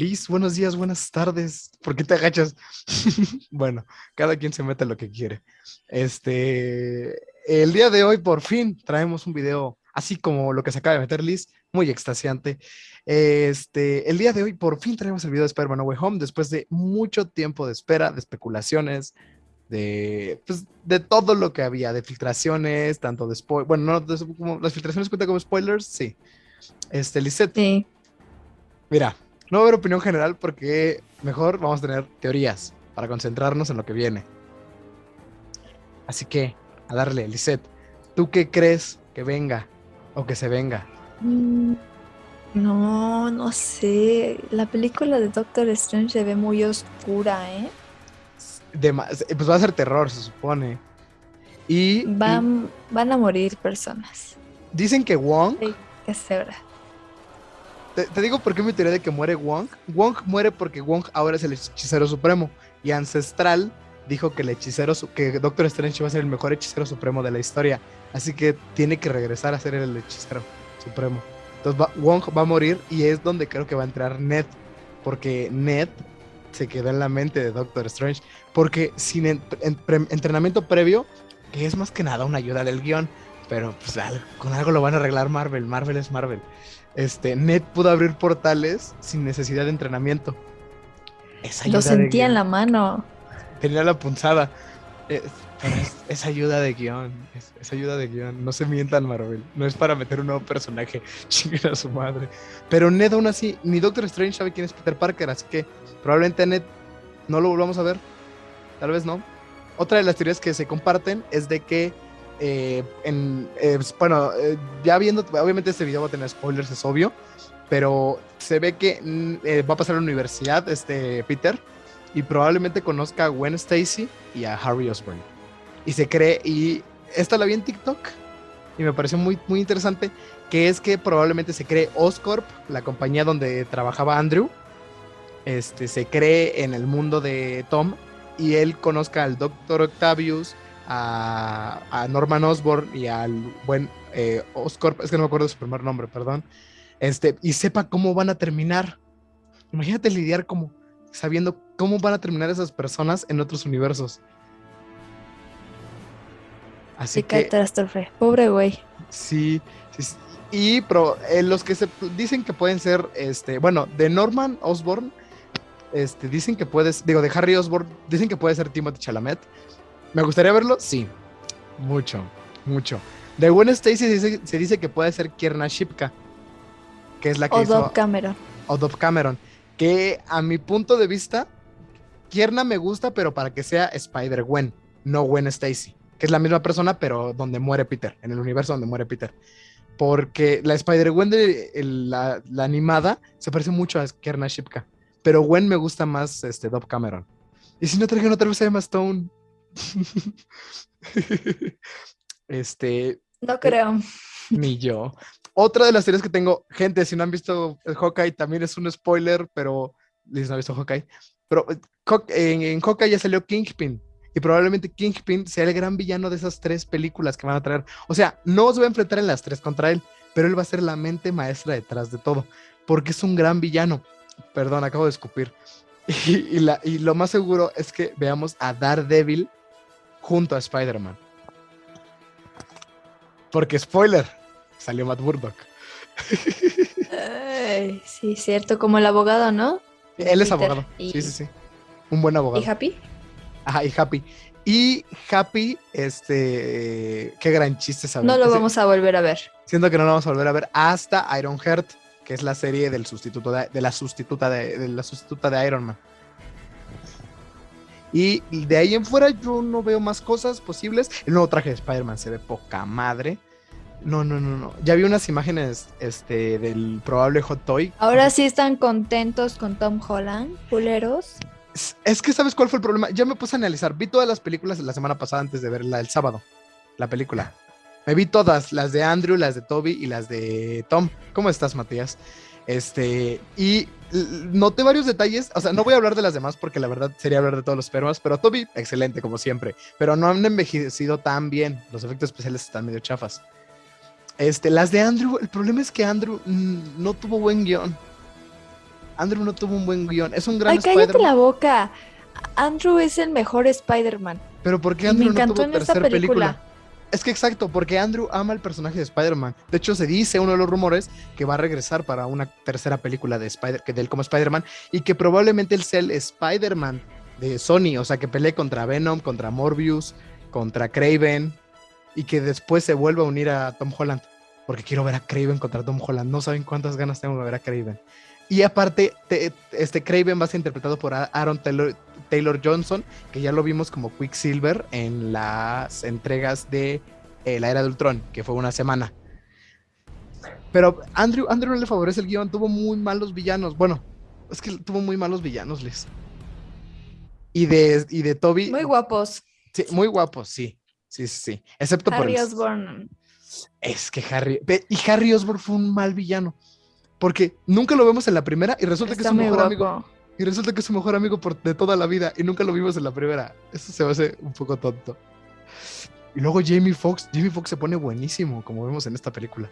Liz, buenos días, buenas tardes. ¿Por qué te agachas? bueno, cada quien se mete lo que quiere. Este, el día de hoy por fin traemos un video así como lo que se acaba de meter Liz, muy extasiante. Este, el día de hoy por fin traemos el video de Spider-Man No Way Home después de mucho tiempo de espera, de especulaciones, de, pues, de todo lo que había, de filtraciones, tanto de spoilers, bueno, no, como, las filtraciones cuentan como spoilers, sí. Este, Lisette. Sí. Mira, no va a haber opinión general porque mejor vamos a tener teorías para concentrarnos en lo que viene. Así que, a darle, Lisette, ¿tú qué crees que venga o que se venga? Mm, no, no sé. La película de Doctor Strange se ve muy oscura, ¿eh? pues va a ser terror, se supone. Y, van, van a morir personas. Dicen que Wong. Sí, que segura. Te, digo por qué me teoría de que muere Wong. Wong muere porque Wong ahora es el hechicero supremo. Y Ancestral dijo que el hechicero, que Doctor Strange va a ser el mejor hechicero supremo de la historia. Así que tiene que regresar a ser el hechicero supremo. Entonces Wong va a morir y es donde creo que va a entrar Ned. Porque Ned se quedó en la mente de Doctor Strange. Porque sin entrenamiento previo, que es más que nada una ayuda del guion, pero pues con algo lo van a arreglar Marvel. Marvel es Marvel este, Ned pudo abrir portales sin necesidad de entrenamiento. Lo sentía en la mano. Tenía la punzada. Es, ayuda de guion. Es, ayuda de guion. No se mientan, Marvel. No es para meter un nuevo personaje. Chinguen a su madre. Pero Ned aún así, ni Doctor Strange sabe quién es Peter Parker. Así que probablemente a Ned no lo volvamos a ver. Tal vez no. Otra de las teorías que se comparten es de que eh, eh, pues, bueno, eh, ya viendo, obviamente este video va a tener spoilers, es obvio, pero se ve que mm, va a pasar a la universidad, este Peter, y probablemente conozca a Gwen Stacy y a Harry Osborn. Y se cree, y esta la vi en TikTok, y me pareció muy, muy interesante, que es que probablemente se cree Oscorp, la compañía donde trabajaba Andrew, este, se cree en el mundo de Tom, y él conozca al Doctor Octavius, a, Norman Osborn y al buen eh, Oscorp, es que no me acuerdo su primer nombre, perdón, este, y sepa cómo van a terminar. Imagínate lidiar como sabiendo cómo van a terminar esas personas en otros universos. Así que catástrofe, pobre güey. Sí, sí, y eh, los que se dicen que pueden ser, este, bueno, de Norman Osborn, este, dicen que puedes, digo, de Harry Osborn, dicen que puede ser Timothy Chalamet, ¿Me gustaría verlo? Sí. Mucho, mucho. De Gwen Stacy se dice, que puede ser Kierna Shipka, que es la que o hizo... Cameron. O Dove Cameron. Que a mi punto de vista, Kierna me gusta, pero para que sea Spider-Gwen, no Gwen Stacy. Que es la misma persona, pero donde muere Peter, en el universo donde muere Peter. Porque la Spider-Gwen de la, animada se parece mucho a Kierna Shipka. Pero Gwen me gusta más este, Dove Cameron. Y si no trajeron otra vez a Emma Stone, este. No creo. Ni yo. Otra de las series que tengo, gente, si no han visto Hawkeye, también es un spoiler, pero Liz no ha visto Hawkeye. Pero eh, en, en Hawkeye ya salió Kingpin. Y probablemente Kingpin sea el gran villano de esas tres películas que van a traer. O sea, no se va a enfrentar en las tres contra él, pero él va a ser la mente maestra detrás de todo. Porque es un gran villano. Perdón, acabo de escupir. Y, la, y lo más seguro es que veamos a Daredevil junto a Spider-Man. Porque, spoiler, salió Matt Murdock. sí, cierto, como el abogado, ¿no? Él es abogado. Sí, sí, sí. Un buen abogado. ¿Y Happy? Ajá, y Happy. Y Happy, este, qué gran chiste saber. No lo vamos a volver a ver. Siento que no lo vamos a volver a ver hasta Iron Heart, que es la serie del sustituto de, la sustituta de la sustituta de Iron Man. Y de ahí en fuera yo no veo más cosas posibles. El nuevo traje de Spider-Man se ve poca madre. No, no, no, no. Ya vi unas imágenes este, del probable Hot Toy. Ahora sí están contentos con Tom Holland, culeros. Es, que, ¿sabes cuál fue el problema? Ya me puse a analizar. Vi todas las películas la semana pasada antes de verla el sábado. La película. Me vi todas, las de Andrew, las de Toby y las de Tom. ¿Cómo estás, Matías? Este, y noté varios detalles, o sea, no voy a hablar de las demás porque la verdad sería hablar de todos los espermas, pero Toby, excelente como siempre, pero no han envejecido tan bien, los efectos especiales están medio chafas. Este, las de Andrew, el problema es que Andrew mm, no tuvo buen guion. Andrew no tuvo un buen guion. Es un gran Ay, cállate la boca. Andrew es el mejor Spider-Man. Pero ¿por qué me Andrew no tuvo en esta tercera película. película? Es que exacto, porque Andrew ama el personaje de Spider-Man. De hecho, se dice uno de los rumores que va a regresar para una tercera película de Spider que de él como Spider-Man y que probablemente él sea el Spider-Man de Sony, o sea, que pelee contra Venom, contra Morbius, contra Craven y que después se vuelva a unir a Tom Holland, porque quiero ver a Craven contra Tom Holland. No saben cuántas ganas tengo de ver a Craven. Y aparte, te- este Craven va a ser interpretado por Aaron Taylor, Taylor Johnson, que ya lo vimos como Quicksilver en las entregas de eh, la Era de Ultron, que fue una semana. Pero Andrew, Andrew no le favorece el guion, tuvo muy malos villanos. Bueno, es que tuvo muy malos villanos, Liz. Y de, y de Toby, Muy guapos. sí, muy guapos, sí. Sí, sí, sí. Excepto por Harry Osborn. Es que Harry. Y Harry Osborn fue un mal villano. Porque nunca lo vemos en la primera y resulta que es su mejor guapo. amigo. Y resulta que es su mejor amigo por, de toda la vida y nunca lo vimos en la primera. Eso se me hace un poco tonto. Y luego Jamie Foxx, Jamie Foxx se pone buenísimo, como vemos en esta película.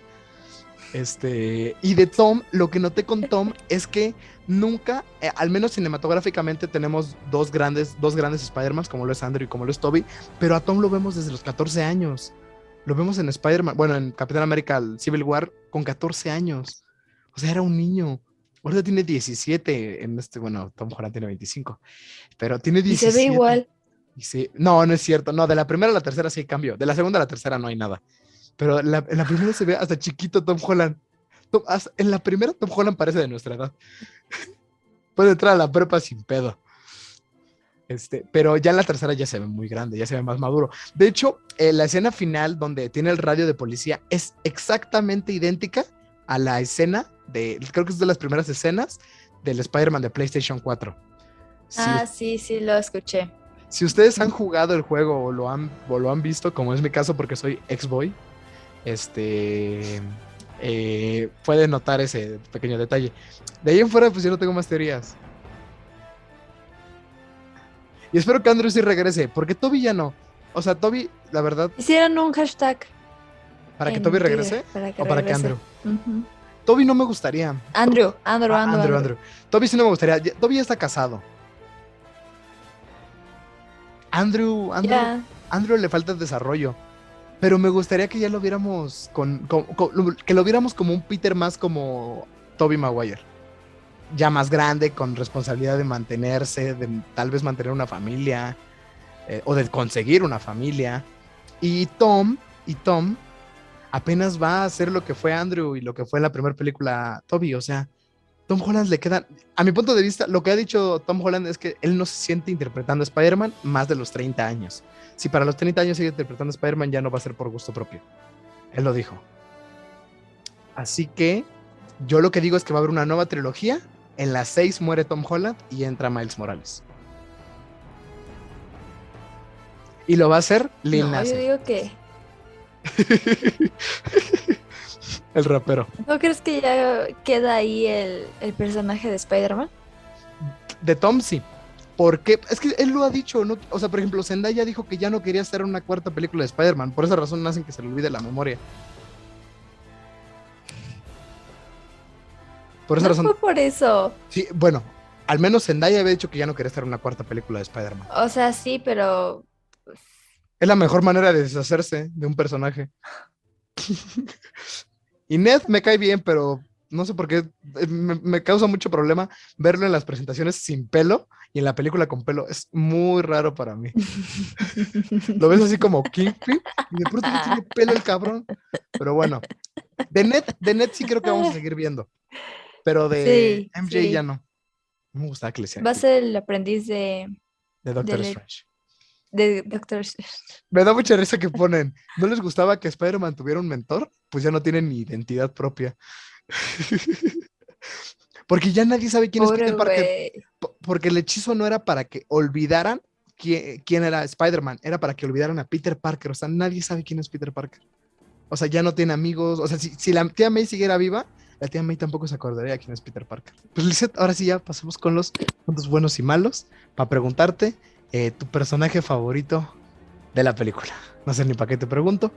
Este, y de Tom, lo que noté con Tom es que nunca, eh, al menos cinematográficamente, tenemos dos grandes, dos grandes Spider-Mans, como lo es Andrew y como lo es Toby, pero a Tom lo vemos desde los 14 años. Lo vemos en Spider-Man, bueno, en Capitán América Civil War con 14 años. O sea, era un niño. Ahorita tiene 17 en este, bueno, Tom Holland tiene 25, pero tiene Y 17. se ve igual. Y no, no es cierto. No, de la primera a la tercera sí hay cambio. De la segunda a la tercera no hay nada. Pero la- en la primera se ve hasta chiquito Tom Holland. Tom- hasta- en la primera Tom Holland parece de nuestra edad. Puede entrar a la prepa sin pedo. Este, pero ya en la tercera ya se ve muy grande, ya se ve más maduro. De hecho, eh, la escena final donde tiene el radio de policía es exactamente idéntica a la escena de, creo que es de las primeras escenas del Spider-Man de PlayStation 4. Si Ah, sí, sí, lo escuché. si ustedes han jugado el juego o lo han, o lo han visto, como es mi caso porque soy ex-boy, este, eh, pueden notar ese pequeño detalle. De ahí en fuera, pues yo no tengo más teorías. Y espero que Andrew sí regrese, porque Toby ya no. O sea, Toby, la verdad, Hicieron un hashtag. para que Toby regrese Para que o para que. Andrew. Toby no me gustaría. Andrew, Andrew, Ah, Andrew, Andrew, Andrew. Toby sí no me gustaría. Toby ya está casado. Andrew, Andrew. Andrew le falta desarrollo. Pero me gustaría que ya lo viéramos con, con- con- lo- que lo viéramos como un Peter más como Toby Maguire. Ya más grande, con responsabilidad de mantenerse, de tal vez mantener una familia, eh, o de conseguir una familia. Y Tom, y Tom apenas va a hacer lo que fue Andrew y lo que fue la primera película Toby. O sea, Tom Holland le queda, a mi punto de vista, lo que ha dicho Tom Holland es que él no se siente interpretando a Spider-Man más de los 30 años. Si para los 30 años sigue interpretando a Spider-Man, ya no va a ser por gusto propio. Él lo dijo. Así que yo lo que digo es que va a haber una nueva trilogía. En las 6 muere Tom Holland y entra Miles Morales. Y lo va a hacer Lil No, yo digo que. el rapero. ¿No crees que ya queda ahí el, el personaje de Spider-Man? De Tom sí. Porque es que él lo ha dicho, ¿no? O sea, por ejemplo, Zendaya dijo que ya no quería hacer una cuarta película de Spider-Man. Por esa razón hacen que se le olvide la memoria. Por esa no razón. fue por eso. Sí, bueno, al menos Zendaya había dicho que ya no quería hacer una cuarta película de Spider-Man. O sea, sí, pero. Es la mejor manera de deshacerse de un personaje. y Ned me cae bien, pero no sé por qué eh, me, me causa mucho problema verlo en las presentaciones sin pelo y en la película con pelo. Es muy raro para mí. Lo ves así como Kingpin y de pronto no tiene pelo el cabrón. Pero bueno, de Ned, de Ned sí creo que vamos a seguir viendo. Pero de Sí, MJ sí. ya no. Me gustaba que le hicieran Va a ser el aprendiz de, de Doctor de- Strange. De Doctor. Me da mucha risa que ponen, ¿no les gustaba que Spider-Man tuviera un mentor? Pues ya no tienen ni identidad propia. Porque ya nadie sabe quién es Peter Parker. Porque el hechizo no era para que olvidaran quién, quién era Spider-Man, era para que olvidaran a Peter Parker. O sea, nadie sabe quién es Peter Parker. O sea, ya no tiene amigos. O sea, si, si la tía May siguiera viva, la tía May tampoco se acordaría quién es Peter Parker. Pues Lizeth, ahora sí ya pasamos con los puntos buenos y malos para preguntarte eh, tu personaje favorito de la película. No sé ni para qué te pregunto,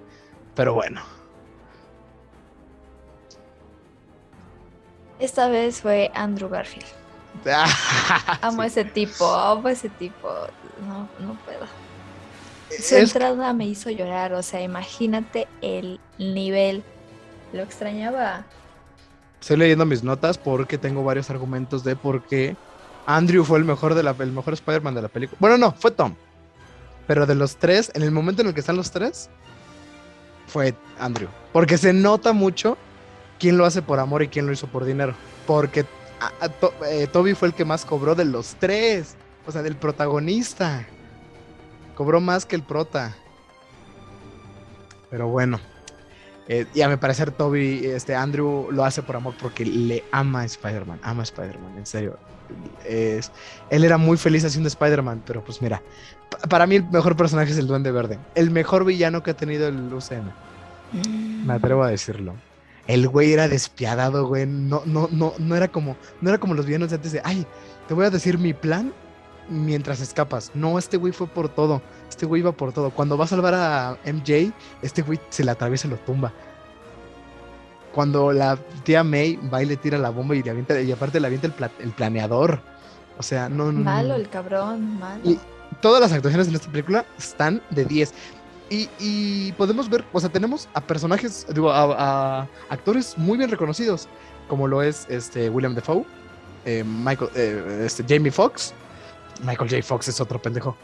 pero bueno. Esta vez fue Andrew Garfield. Amo ese tipo, amo ese tipo. No, no puedo. Su Es- entrada me hizo llorar, o sea, imagínate el nivel. Lo extrañaba. Estoy leyendo mis notas porque tengo varios argumentos de por qué Andrew fue el mejor de la el mejor Spider-Man de la película. Bueno, no, fue Tom. Pero de los tres, en el momento en el que están los tres, fue Andrew. Porque se nota mucho quién lo hace por amor y quién lo hizo por dinero. Porque eh, Toby fue el que más cobró de los tres. O sea, del protagonista. Cobró más que el prota. Pero bueno. Eh, y a mi parecer Toby, este Andrew lo hace por amor porque le ama a Spider-Man, ama a Spider-Man, en serio. Es, él era muy feliz haciendo Spider-Man, pero pues mira, pa- para mí el mejor personaje es el Duende Verde, el mejor villano que ha tenido el UCM, me atrevo a decirlo. El güey era despiadado, güey, no, no, no, no era como, no era como los villanos de antes de, ay, te voy a decir mi plan mientras escapas. No, este güey fue por todo, este güey iba por todo. Cuando va a salvar a MJ, este güey se le atraviesa y lo tumba. Cuando la tía May va y le tira la bomba y, le avienta, y aparte le avienta el, pla- el planeador. O sea, no, Malo el cabrón, malo. Y todas las actuaciones en esta película están de 10. Y, y podemos ver, o sea, tenemos a personajes, digo, a, a actores muy bien reconocidos, como lo es este William Defoe, eh, Michael, eh, este, Jamie Foxx. Michael J. Fox es otro pendejo.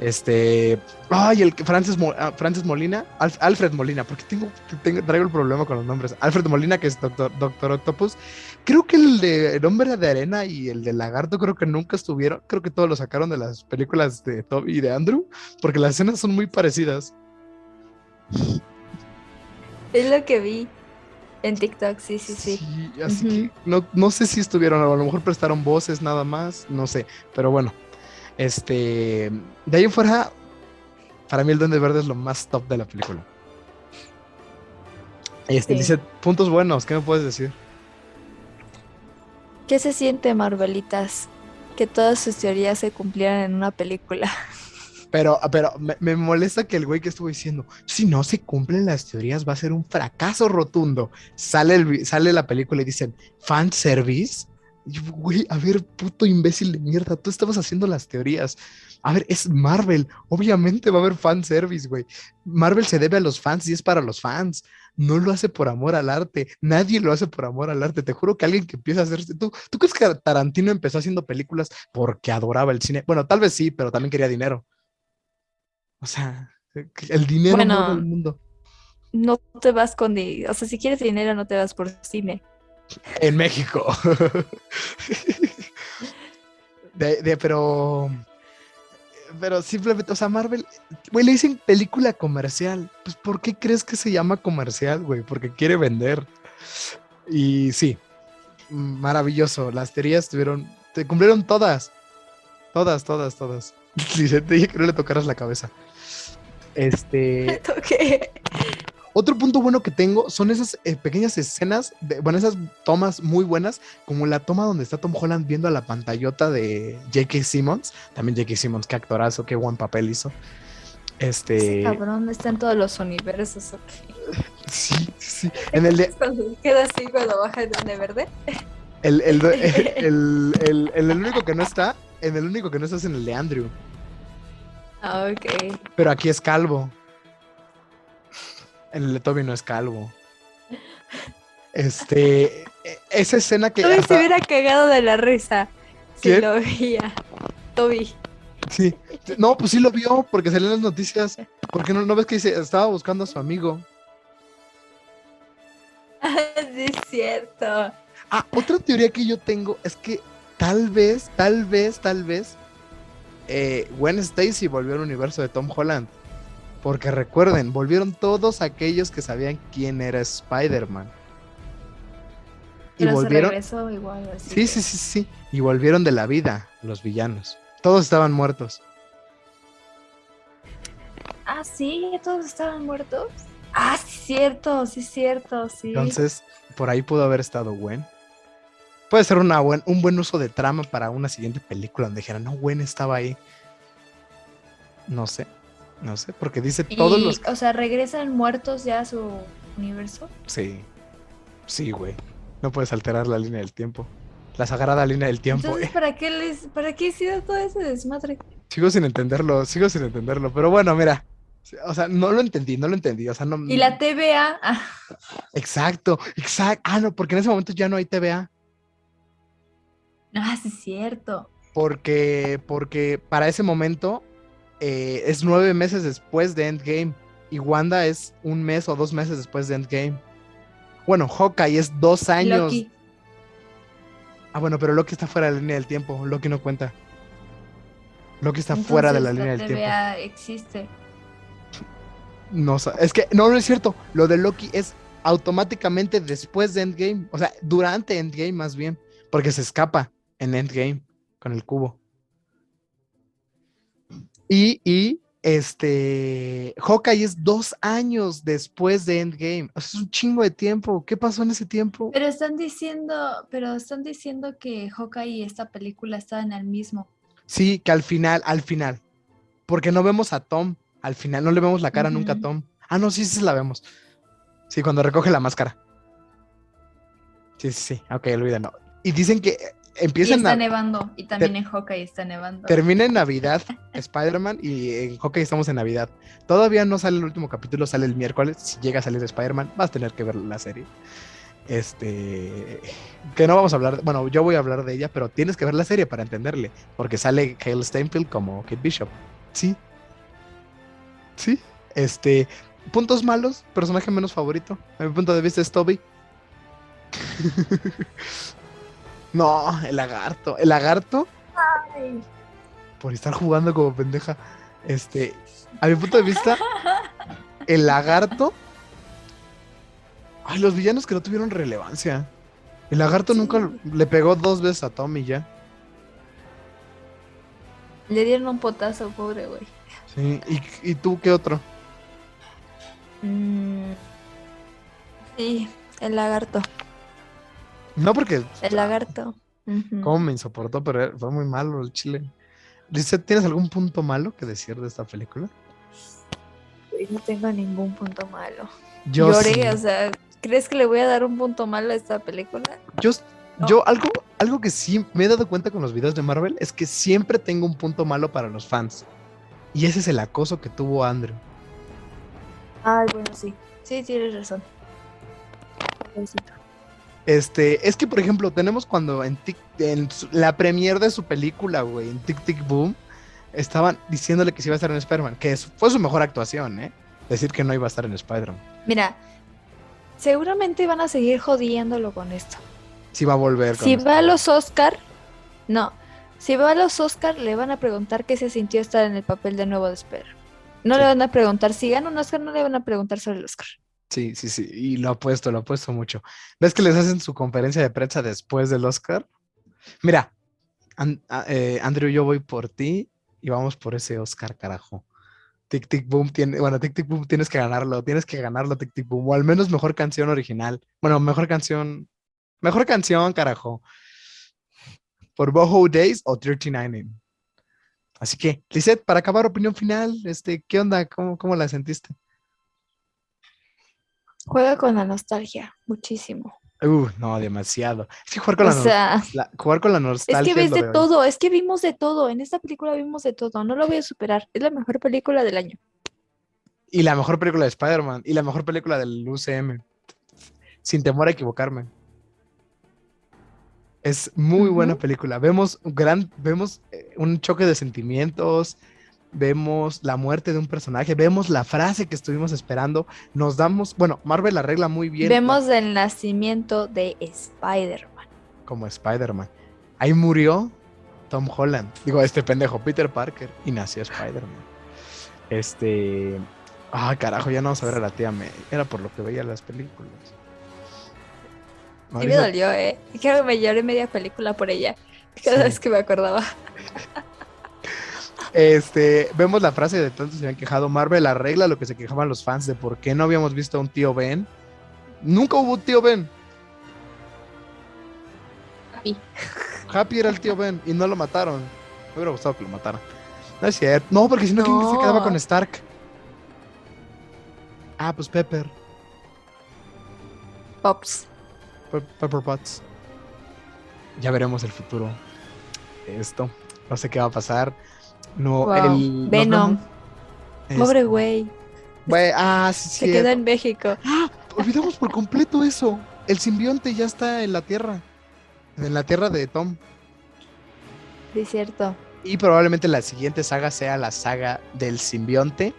Este. Ay, el Francis, Mo- ah, Francis Molina. Alf- Alfred Molina, porque tengo, tengo- traigo el problema con los nombres. Alfred Molina, que es Doctor, Doctor Octopus. Creo que el de El Hombre de Arena y el de Lagarto, creo que nunca estuvieron. Creo que todos lo sacaron de las películas de Toby y de Andrew, porque las escenas son muy parecidas. Es lo que vi en TikTok, sí, sí, sí. así que no, no sé si estuvieron, a lo mejor prestaron voces nada más, no sé, pero bueno. Este, de ahí en fuera, para mí el Duende Verde es lo más top de la película. Este, Sí. dice, puntos buenos, ¿qué me puedes decir? ¿Qué se siente, Marvelitas? Que todas sus teorías se cumplieran en una película. Pero, pero me, me molesta que el güey que estuvo diciendo, si no se cumplen las teorías va a ser un fracaso rotundo. Sale, el, sale la película y dicen, fan service. Y yo, güey, a ver, puto imbécil de mierda, tú estabas haciendo las teorías. A ver, es Marvel, obviamente va a haber fan service, güey. Marvel se debe a los fans y es para los fans. No lo hace por amor al arte. Nadie lo hace por amor al arte. Te juro que alguien que empieza a hacer. ¿Tú, ¿Tú crees que Tarantino empezó haciendo películas porque adoraba el cine? Bueno, tal vez sí, pero también quería dinero. O sea, el dinero Bueno. mueve el mundo. No te vas con... O sea, si quieres dinero, no te vas por cine. En México. Pero. Pero simplemente, o sea, Marvel, güey, le dicen película comercial. Pues, ¿por qué crees que se llama comercial, güey? Porque quiere vender. Y sí, maravilloso. Las teorías tuvieron, te cumplieron todas. Todas, todas, todas. Dice, te dije que no le tocaras la cabeza. Este. Ok. Otro punto bueno que tengo son esas eh, pequeñas escenas, de- bueno, esas tomas muy buenas, como la toma donde está Tom Holland viendo a la pantallota de J.K. Simmons. También J.K. Simmons, qué actorazo, qué buen papel hizo. Ese Este. cabrón está en todos los universos. ok. Sí, sí. En el de. Queda así cuando baja el de verde. El, el, el, el- el- el- el único que no está, en el único que no está es en el de Andrew. Ah, ok. Pero aquí es calvo. En el de Toby no es calvo. Este. e- Esa escena que. Toby se hasta- hubiera cagado de la risa si ¿Quién? lo veía. Toby. Sí. No, pues sí lo vio porque salió en las noticias. Porque no, no ves que dice, estaba buscando a su amigo. sí, es cierto. Ah, otra teoría que yo tengo es que tal vez, tal vez, tal vez eh, Gwen Stacy volvió al universo de Tom Holland. Porque recuerden, volvieron todos aquellos que sabían quién era Spider-Man. Y Pero se volvieron. regresó igual. Así Sí, que- sí, sí, sí. Y volvieron de la vida los villanos. Todos estaban muertos. Ah, sí, todos estaban muertos. Ah, sí, cierto, sí, cierto, sí. Entonces, por ahí pudo haber estado Gwen. Puede ser una buen, un buen uso de trama para una siguiente película donde dijeran, no, Gwen estaba ahí. No sé, no sé, porque dice Y, todos los... O sea, regresan muertos ya a su universo. Sí, sí, güey. No puedes alterar la línea del tiempo. La sagrada línea del tiempo. Entonces, ¿para qué les, para qué hicieron todo ese desmadre? Sigo sin entenderlo, sigo sin entenderlo. Pero bueno, mira. O sea, no lo entendí, no lo entendí. O sea, no. Y la TVA. ah, Exacto, exacto. Ah, no, porque en ese momento ya no hay TVA. Ah, sí, es cierto. Porque, porque para ese momento eh, es nueve meses después de Endgame. Y Wanda es un mes o dos meses después de Endgame. Bueno, Hawkeye es dos años. Loki. Ah, bueno, pero Loki está fuera de la línea del tiempo. Loki no cuenta. Loki está fuera de la línea del tiempo. Existe. No, es que no, no es cierto. Lo de Loki es automáticamente después de Endgame. O sea, durante Endgame más bien. Porque se escapa en Endgame con el cubo. Y, y este. Hawkeye es dos años después de Endgame. O sea, es un chingo de tiempo. ¿Qué pasó en ese tiempo? Pero están diciendo, pero están diciendo que Hawkeye y esta película estaban al mismo. Sí, que al final, al final. Porque no vemos a Tom. Al final no le vemos la cara nunca a. Tom. Ah, no, sí, sí la vemos. Sí, cuando recoge la máscara. Sí, sí, sí. Ok, olvídalo. Y dicen que Y empieza en está nevando. Y también en Hawkeye está nevando. termina en Navidad Spider-Man y en Hawkeye estamos en Navidad. Todavía no sale el último capítulo, sale el miércoles. Si llega a salir Spider-Man, vas a tener que ver la serie. Este. Que no vamos a hablar. Bueno, yo voy a hablar de ella, pero tienes que ver la serie para entenderle. Porque sale Hale Steinfeld como Kate Bishop. Sí. Sí. Este. Puntos malos, personaje menos favorito. A mi punto de vista es Toby. no, el lagarto. El lagarto Ay. por estar jugando como pendeja. Este, a mi punto de vista, el lagarto. Ay, los villanos que no tuvieron relevancia. El lagarto Sí. nunca le pegó dos veces a Tommy ya. Le dieron un potazo, pobre güey. Sí. ¿Y, y tú qué otro? Mm, Sí, el lagarto. No, porque. El lagarto. Ujú. Cómo me insoportó, pero fue muy malo el chile. ¿tienes algún punto malo que decir de esta película? No tengo ningún punto malo. Yo Lloré, sí. o sea, ¿crees que le voy a dar un punto malo a esta película? Yo, No. yo algo, algo que sí me he dado cuenta con los videos de Marvel es que siempre tengo un punto malo para los fans. Y ese es el acoso que tuvo Andrew. Ay, bueno, sí. Sí, tienes razón. Pobrecito. Este, es que por ejemplo, tenemos cuando en, Tic- en la premiere de su película, güey, en Tic Tic Boom, estaban diciéndole que sí iba a estar en Spider-Man, que fue su mejor actuación, ¿eh? Decir que no iba a estar en Spider-Man. Mira, seguramente van a seguir jodiéndolo con esto. Sí va a volver. con Si esto. va a los Oscar, no. Si va a los Oscar, le van a preguntar qué se sintió estar en el papel de nuevo de Spider. No Sí. le van a preguntar si gana un Oscar, no le van a preguntar sobre el Oscar. Sí, sí, sí. Y lo apuesto, lo apuesto mucho. ¿Ves que les hacen su conferencia de prensa después del Oscar? Mira, An- a- eh, Andrew, yo voy por ti y vamos por ese Oscar, carajo. Tic Tic Boom tiene, bueno, Tic Tic Boom tienes que ganarlo, tienes que ganarlo, Tic Tic Boom, o al menos mejor canción original. Bueno, mejor canción, mejor canción, carajo. Por Boho Days o 39. Así que, Lisette, para acabar, opinión final, este, ¿qué onda? ¿Cómo, cómo la sentiste? Juega con la nostalgia, muchísimo. Uh, no, demasiado. Es que jugar con, O la, sea, la- jugar con la es nostalgia. que ves de todo, es que vimos de todo. En esta película vimos de todo. No lo voy a superar. Es la mejor película del año. Y la mejor película de Spider-Man. Y la mejor película del UCM. Sin temor a equivocarme. Es muy buena película. Vemos, gran, vemos eh, un choque de sentimientos. Vemos la muerte de un personaje. Vemos la frase que estuvimos esperando. Nos damos. Bueno, Marvel arregla muy bien. la- Vemos el nacimiento de Spider-Man. como Spider-Man. Ahí murió Tom Holland. Digo, este pendejo, Peter Parker. Y nació Spider-Man. Este. Ah, carajo, ya no vamos a ver a la tía May. Era por lo que veía las películas. Sí me dolió, ¿eh? Creo que me lloré media película por ella. Cada Sí. vez que me acordaba. Este, vemos la frase de tanto se habían quejado. Marvel arregla lo que se quejaban los fans de por qué no habíamos visto a un tío Ben. Nunca hubo un tío Ben. Happy. Happy era el tío Ben y no lo mataron. Me hubiera gustado que lo mataran. No es cierto. No, porque si no, ¿quién se quedaba con Stark? Ah, pues Pepper. Pops. Pe- Pepper Potts. ya veremos el futuro de esto. No sé qué va a pasar. No, Wow. el Venom. Pobre güey. güey, ah, sí, Se sí. quedó en México. Olvidamos por completo eso. El simbionte ya está en la Tierra. En la Tierra de Tom. Sí, cierto. Y probablemente la siguiente saga sea la saga del simbionte.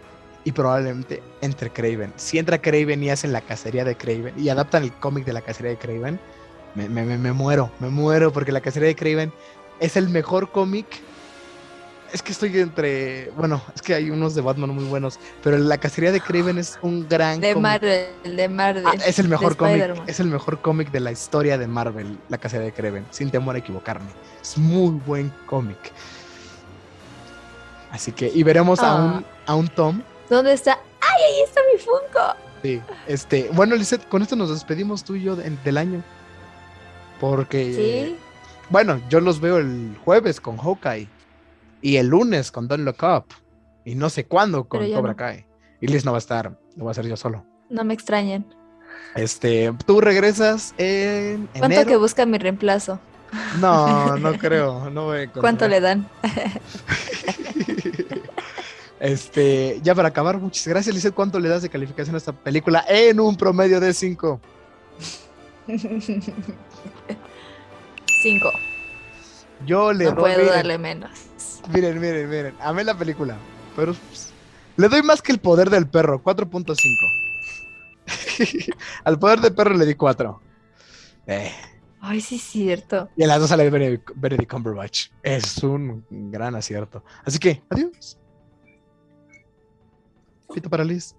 Y probablemente entre Craven. Si entra Craven y hacen la cacería de Craven y adaptan el cómic de la cacería de Craven, me, me- me- me muero, me muero porque la cacería de Craven es el mejor cómic. Es que estoy entre. Bueno, es que hay unos de Batman muy buenos, pero la cacería de Craven es un gran De cómic. Marvel, de Marvel. Ah, es el mejor cómic, es el mejor cómic de la historia de Marvel, La Cacería de Craven, sin temor a equivocarme. Es muy buen cómic. Así que, y veremos a, Ah. un, a un Tom. ¿Dónde está? ¡Ay, ahí está mi Funko! Sí, este, bueno, Lizeth, con esto nos despedimos tú y yo de- del año. Porque, Sí. bueno, yo los veo el jueves con Hawkeye y el lunes con Don't Look Up y no sé cuándo con Cobra no. Kai. Y Liz no va a estar, lo voy a hacer yo solo. No me extrañen. Este, tú regresas en ¿Cuánto que busca mi reemplazo? No, no creo, no voy a. ¿Cuánto le dan? Este, ya para acabar, muchas gracias, Lizeth. ¿Cuánto le das de calificación a esta película en un promedio de 5? Cinco. Yo le No doy. puedo darle menos. Miren, miren, miren. Amé la película, pero pues, le doy más que el poder del perro, 4.5. Al poder del perro le di 4. Eh, Ay, sí es cierto. y en las dos sale Benedict Benedict Cumberbatch. Es un gran acierto. Así que, adiós. Pito para Liz.